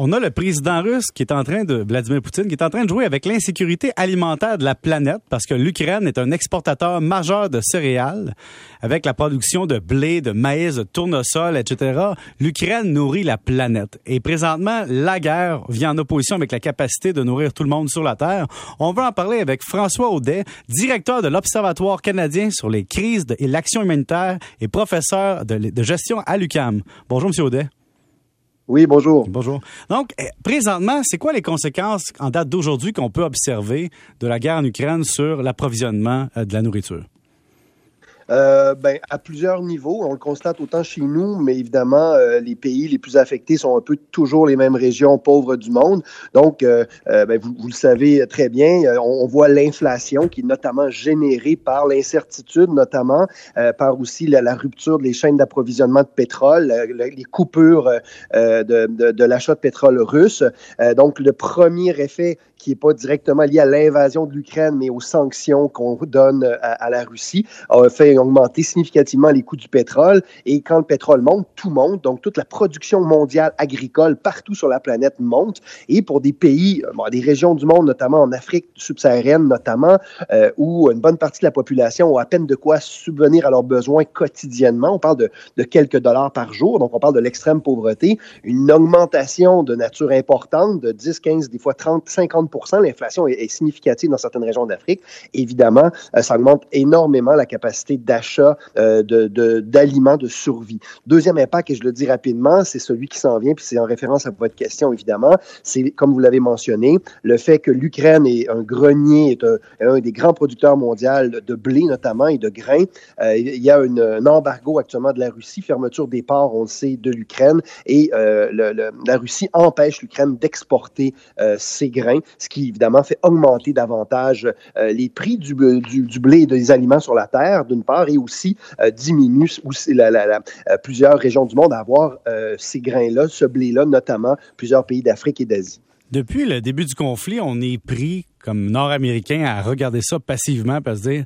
On a le président russe qui est en train de, Vladimir Poutine, qui est en train de jouer avec l'insécurité alimentaire de la planète parce que l'Ukraine est un exportateur majeur de céréales avec la production de blé, de maïs, de tournesol, etc. L'Ukraine nourrit la planète. Et présentement, la guerre vient en opposition avec la capacité de nourrir tout le monde sur la Terre. On va en parler avec François Audet, directeur de l'Observatoire canadien sur les crises et l'action humanitaire et professeur de, de gestion à l'UCAM. Bonjour, Monsieur Audet. Oui, bonjour. Bonjour. Donc, eh, présentement, c'est quoi les conséquences en date d'aujourd'hui qu'on peut observer de la guerre en Ukraine sur l'approvisionnement euh, de la nourriture? Euh, ben, à plusieurs niveaux. On le constate autant chez nous, mais évidemment, euh, les pays les plus affectés sont un peu toujours les mêmes régions pauvres du monde. Donc, euh, ben, vous, vous, le savez très bien, on, voit l'inflation qui est notamment générée par l'incertitude, notamment par aussi la, la, rupture des chaînes d'approvisionnement de pétrole, les coupures de, de, de l'achat de pétrole russe. donc, le premier effet qui n'est pas directement lié à l'invasion de l'Ukraine, mais aux sanctions qu'on donne à, à, la Russie, a fait augmenter significativement les coûts du pétrole. Et quand le pétrole monte, tout monte. Donc, toute la production mondiale agricole partout sur la planète monte. Et pour des pays, euh, des régions du monde, notamment en Afrique subsaharienne, notamment, euh, où une bonne partie de la population a à peine de quoi subvenir à leurs besoins quotidiennement. On parle de, quelques dollars par jour. Donc, on parle de l'extrême pauvreté. Une augmentation de nature importante de 10, 15, des fois 30, 50% L'inflation est, est, significative dans certaines régions d'Afrique. Évidemment, euh, ça augmente énormément la capacité d'achat euh, d'aliments de, survie. Deuxième impact, et je le dis rapidement, c'est celui qui s'en vient, puis c'est en référence à votre question, évidemment, c'est, comme vous l'avez mentionné, le fait que l'Ukraine est un grenier, est un, des grands producteurs mondiaux de blé notamment et de grains. Euh, il y a un embargo actuellement de la Russie, fermeture des ports, on le sait, de l'Ukraine, et euh, la Russie empêche l'Ukraine d'exporter euh, ses grains, ce qui évidemment fait augmenter davantage les prix du, du, du blé et des aliments sur la terre, d'une part, et aussi euh, diminue aussi euh, plusieurs régions du monde à avoir euh, ces grains-là, ce blé-là, notamment plusieurs pays d'Afrique et d'Asie. Depuis le début du conflit, on est pris comme Nord-Américains à regarder ça passivement, à se dire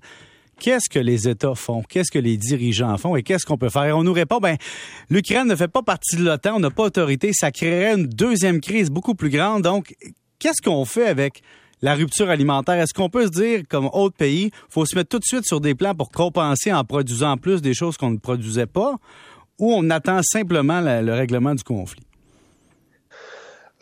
qu'est-ce que les États font, qu'est-ce que les dirigeants font? Et qu'est-ce qu'on peut faire? Et on nous répond, ben, l'Ukraine ne fait pas partie de l'OTAN, on n'a pas autorité, ça créerait une deuxième crise beaucoup plus grande. Donc, qu'est-ce qu'on fait avec la rupture alimentaire. Est-ce qu'on peut se dire, comme autre pays, faut se mettre tout de suite sur des plans pour compenser en produisant plus des choses qu'on ne produisait pas, ou on attend simplement le règlement du conflit?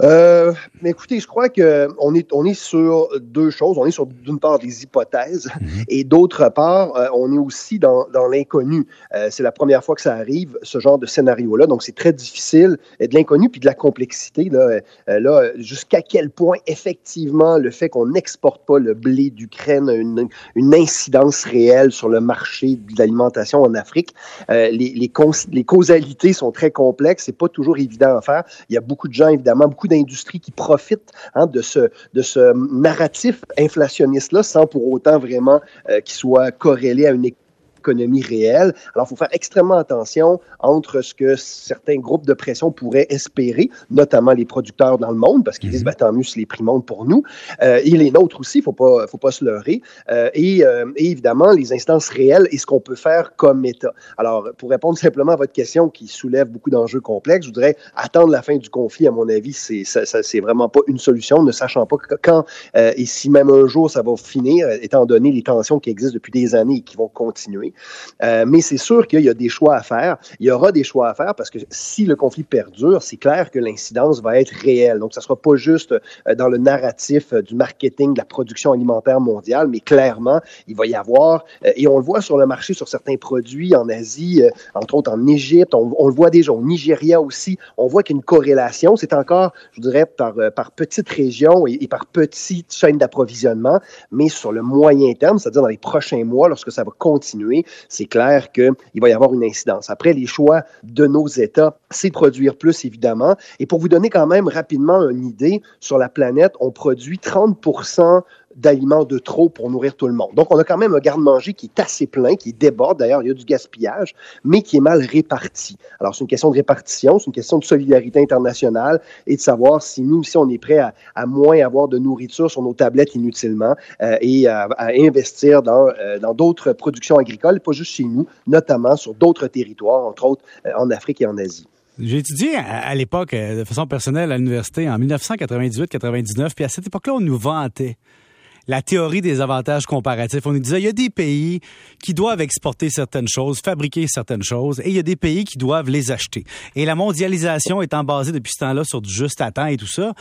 Euh, mais écoutez, je crois que on est on est sur deux choses. On est sur d'une part des hypothèses -hmm. et d'autre part, euh, on est aussi dans, dans l'inconnu. Euh, c'est la première fois que ça arrive ce genre de scénario-là, donc c'est très difficile et de l'inconnu puis de la complexité là. Là, jusqu'à quel point effectivement le fait qu'on n'exporte pas le blé d'Ukraine a une, une incidence réelle sur le marché de l'alimentation en Afrique. Les, les, les causalités sont très complexes. C'est pas toujours évident à faire. Il y a beaucoup de gens évidemment, beaucoup d'industries qui profitent hein, de, ce, de ce narratif inflationniste-là sans pour autant vraiment euh, qu'il soit corrélé à une réelle. Alors, il faut faire extrêmement attention entre ce que certains groupes de pression pourraient espérer, notamment les producteurs dans le monde, parce qu'ils -hmm. disent, ben, tant mieux si les prix montent pour nous, euh, et les nôtres aussi, il ne faut pas, faut pas se leurrer, euh, et, euh, et, évidemment, les instances réelles et ce qu'on peut faire comme État. Alors, pour répondre simplement à votre question qui soulève beaucoup d'enjeux complexes, je voudrais attendre la fin du conflit, à mon avis, c'est c'est vraiment pas une solution, ne sachant pas quand euh, et si même un jour ça va finir, étant donné les tensions qui existent depuis des années et qui vont continuer. Euh, mais c'est sûr qu'il y a des choix à faire. Il y aura des choix à faire parce que si le conflit perdure, c'est clair que l'incidence va être réelle. Donc, ça ne sera pas juste euh, dans le narratif euh, du marketing de la production alimentaire mondiale, mais clairement, il va y avoir, et on le voit sur le marché, sur certains produits en Asie, entre autres en Égypte, on, le voit déjà au Nigeria aussi, on voit qu'il y a une corrélation. C'est encore, je dirais, par, par petites régions et, et par petites chaînes d'approvisionnement, mais sur le moyen terme, c'est-à-dire dans les prochains mois, lorsque ça va continuer, c'est clair qu'il va y avoir une incidence. Après, les choix de nos États, c'est produire plus, évidemment. Et pour vous donner quand même rapidement une idée, sur la planète, on produit 30 d'aliments de trop pour nourrir tout le monde. Donc, on a quand même un garde-manger qui est assez plein, qui déborde. D'ailleurs, il y a du gaspillage, mais qui est mal réparti. Alors, c'est une question de répartition, c'est une question de solidarité internationale et de savoir si nous, si on est prêt à, à moins avoir de nourriture sur nos tablettes inutilement euh, et à, investir dans euh, d'autres productions agricoles, pas juste chez nous, notamment sur d'autres territoires, entre autres euh, en Afrique et en Asie. J'ai étudié à, l'époque, euh, de façon personnelle, à l'université en 1998-99, puis à cette époque-là, on nous vantait la théorie des avantages comparatifs. On nous disait, il y a des pays qui doivent exporter certaines choses, fabriquer certaines choses, et il y a des pays qui doivent les acheter. Et la mondialisation étant basée depuis ce temps-là sur du juste à temps et tout ça,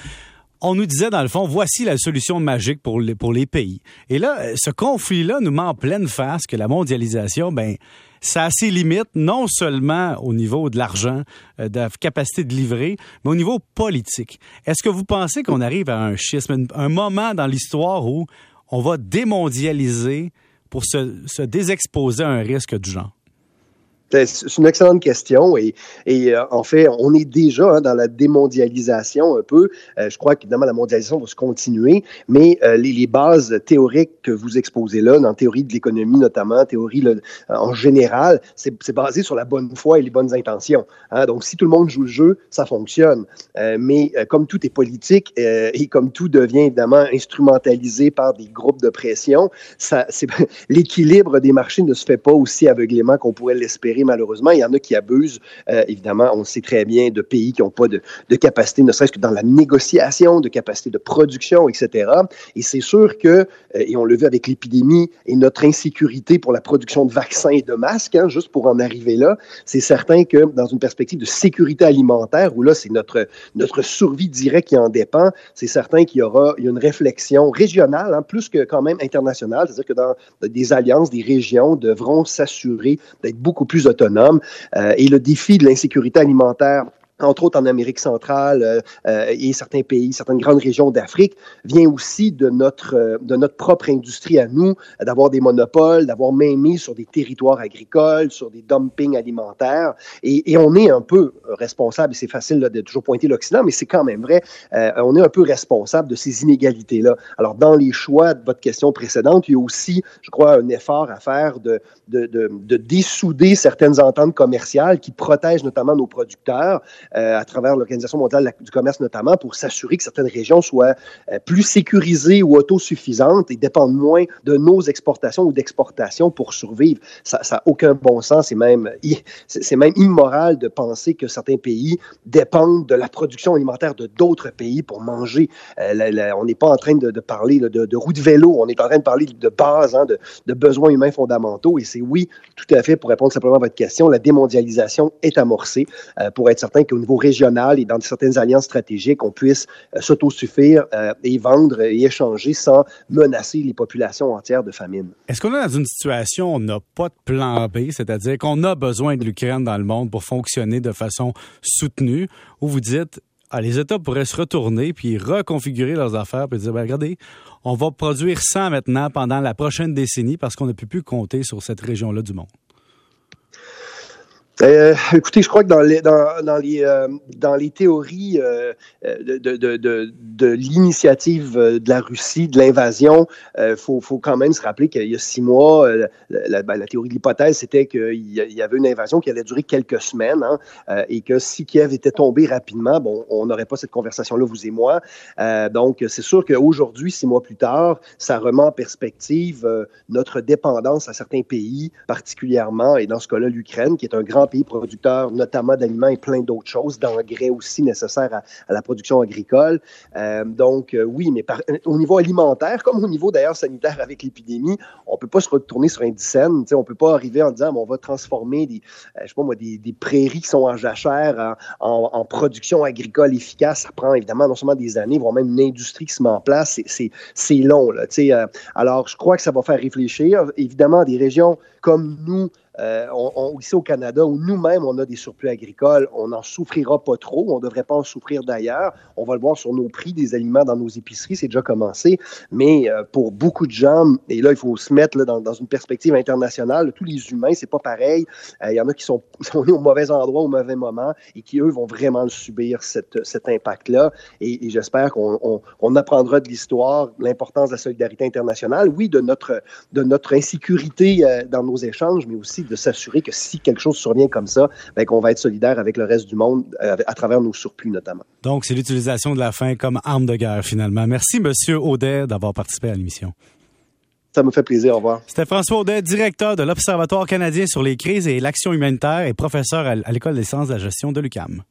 on nous disait dans le fond, voici la solution magique pour les, pays. Et là, ce conflit-là nous met en pleine face que la mondialisation, ben, ça a ses limites, non seulement au niveau de l'argent, euh, de la capacité de livrer, mais au niveau politique. Est-ce que vous pensez qu'on arrive à un schisme, un moment dans l'histoire où on va démondialiser pour se, se désexposer à un risque du genre? Ben, c'est une excellente question et, euh, en fait, on est déjà hein, dans la démondialisation un peu. Euh, je crois qu'évidemment, la mondialisation va se continuer, mais euh, les, bases théoriques que vous exposez là, dans théorie de l'économie notamment, théorie en général, c'est basé sur la bonne foi et les bonnes intentions. Hein. Donc, si tout le monde joue le jeu, ça fonctionne. mais comme tout est politique et comme tout devient évidemment instrumentalisé par des groupes de pression, l'équilibre des marchés ne se fait pas aussi aveuglément qu'on pourrait l'espérer malheureusement. Il y en a qui abusent, euh, évidemment, on sait très bien, de pays qui n'ont pas de, capacité, ne serait-ce que dans la négociation, de capacité de production, etc. Et c'est sûr que, euh, et on le vu avec l'épidémie et notre insécurité pour la production de vaccins et de masques, hein, juste pour en arriver là, c'est certain que dans une perspective de sécurité alimentaire, où là, c'est notre, notre survie directe qui en dépend, c'est certain qu'il y aura une réflexion régionale, hein, plus que quand même internationale, c'est-à-dire que dans des alliances, des régions devront s'assurer d'être beaucoup plus autonome. Euh, et le défi de l'insécurité alimentaire entre autres en Amérique centrale euh, euh, et certains pays, certaines grandes régions d'Afrique, vient aussi de notre, euh, de notre propre industrie à nous, d'avoir des monopoles, d'avoir même mis sur des territoires agricoles, sur des dumpings alimentaires. Et, et on est un peu responsable, c'est facile de toujours pointer l'Occident, mais c'est quand même vrai, on est un peu responsable de ces inégalités-là. Alors, dans les choix de votre question précédente, il y a aussi, je crois, un effort à faire de, de, de, de dessouder certaines ententes commerciales qui protègent notamment nos producteurs. Euh, à travers l'Organisation mondiale du commerce notamment, pour s'assurer que certaines régions soient euh, plus sécurisées ou autosuffisantes et dépendent moins de nos exportations ou d'exportations pour survivre. Ça n'a aucun bon sens et même, c'est même immoral de penser que certains pays dépendent de la production alimentaire de d'autres pays pour manger. Euh, on n'est pas en train de, parler de, de, roue de vélo, on est en train de parler de base, hein, de, de besoins humains fondamentaux. Et c'est oui, tout à fait, pour répondre simplement à votre question, la démondialisation est amorcée pour être certain que au niveau régional et dans certaines alliances stratégiques, on puisse euh, s'autosuffire euh, et vendre et échanger sans menacer les populations entières de famine. Est-ce qu'on est dans une situation où on n'a pas de plan B, c'est-à-dire qu'on a besoin de l'Ukraine dans le monde pour fonctionner de façon soutenue, où vous dites, ah, les États pourraient se retourner puis reconfigurer leurs affaires puis dire, ben, regardez, on va produire 100 maintenant pendant la prochaine décennie parce qu'on ne peut plus compter sur cette région-là du monde. Euh, écoutez, je crois que dans les, dans, les, euh, dans les théories euh, de, de, de, de l'initiative de la Russie, de l'invasion, il faut, faut quand même se rappeler qu'il y a six mois, la, ben, la, théorie de l'hypothèse, c'était qu'il y avait une invasion qui allait durer quelques semaines hein, et que si Kiev était tombé rapidement, bon, on n'aurait pas cette conversation-là, vous et moi. donc, c'est sûr qu'aujourd'hui, six mois plus tard, ça remet en perspective notre dépendance à certains pays, particulièrement, et dans ce cas-là, l'Ukraine, qui est un grand pays producteur, notamment d'aliments et plein d'autres choses, d'engrais aussi nécessaires à, la production agricole. Euh, donc, euh, oui, mais au niveau alimentaire, comme au niveau d'ailleurs sanitaire avec l'épidémie, on peut pas se retourner sur un dixaine. On peut pas arriver en disant, on va transformer des, euh, je sais pas moi, des, prairies qui sont en jachère en, en, production agricole efficace. Ça prend évidemment non seulement des années, voire même une industrie qui se met en place. C'est long. Là, alors, je crois que ça va faire réfléchir. Évidemment, des régions comme nous, euh, on, ici au Canada, où nous-mêmes, on a des surplus agricoles, on n'en souffrira pas trop. On ne devrait pas en souffrir d'ailleurs. On va le voir sur nos prix des aliments dans nos épiceries, c'est déjà commencé. Mais euh, pour beaucoup de gens, et là, il faut se mettre dans, une perspective internationale, tous les humains, c'est pas pareil. Euh, il y en a qui sont, sont au mauvais endroit au mauvais moment et qui, eux, vont vraiment subir, cet impact-là. Et, j'espère qu'on apprendra de l'histoire l'importance de la solidarité internationale, oui, de notre, de notre insécurité dans nos échanges, mais aussi de s'assurer que si quelque chose survient comme ça, ben, qu'on va être solidaire avec le reste du monde euh, à travers nos surplus notamment. Donc, c'est l'utilisation de la faim comme arme de guerre finalement. Merci, Monsieur Audet, d'avoir participé à l'émission. Ça me fait plaisir. Au revoir. C'était François Audet, directeur de l'Observatoire canadien sur les crises et l'action humanitaire et professeur à l'École des sciences de la gestion de l'UCAM.